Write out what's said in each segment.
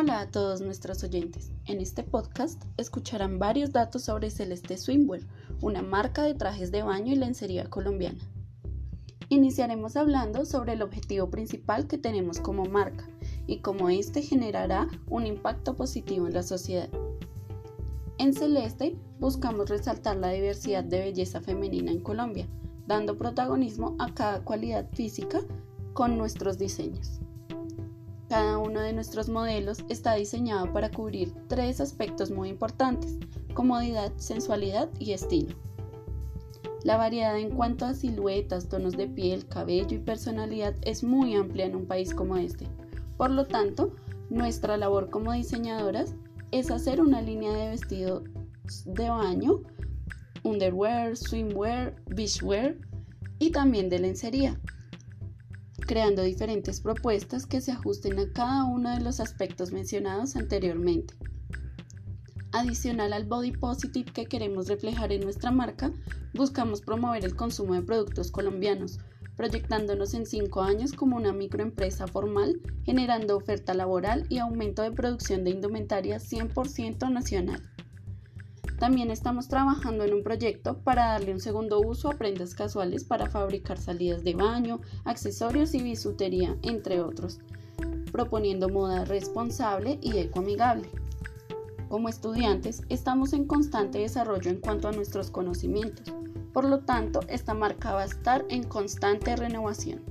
Hola a todos nuestros oyentes. En este podcast escucharán varios datos sobre Celeste Swimwear, una marca de trajes de baño y lencería colombiana. Iniciaremos hablando sobre el objetivo principal que tenemos como marca y cómo este generará un impacto positivo en la sociedad. En Celeste buscamos resaltar la diversidad de belleza femenina en Colombia, dando protagonismo a cada cualidad física con nuestros diseños. Cada uno de nuestros modelos está diseñado para cubrir tres aspectos muy importantes, comodidad, sensualidad y estilo. La variedad en cuanto a siluetas, tonos de piel, cabello y personalidad es muy amplia en un país como este. Por lo tanto, nuestra labor como diseñadoras es hacer una línea de vestido de baño, underwear, swimwear, beachwear y también de lencería creando diferentes propuestas que se ajusten a cada uno de los aspectos mencionados anteriormente. Adicional al body positive que queremos reflejar en nuestra marca, buscamos promover el consumo de productos colombianos, proyectándonos en cinco años como una microempresa formal, generando oferta laboral y aumento de producción de indumentaria 100% nacional. También estamos trabajando en un proyecto para darle un segundo uso a prendas casuales para fabricar salidas de baño, accesorios y bisutería, entre otros, proponiendo moda responsable y ecoamigable. Como estudiantes, estamos en constante desarrollo en cuanto a nuestros conocimientos. Por lo tanto, esta marca va a estar en constante renovación.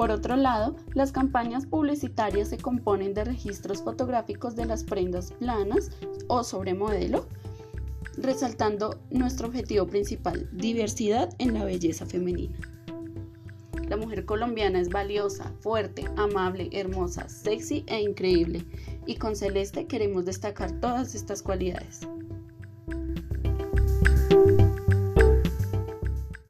Por otro lado, las campañas publicitarias se componen de registros fotográficos de las prendas planas o sobre modelo, resaltando nuestro objetivo principal, diversidad en la belleza femenina. La mujer colombiana es valiosa, fuerte, amable, hermosa, sexy e increíble, y con Celeste queremos destacar todas estas cualidades.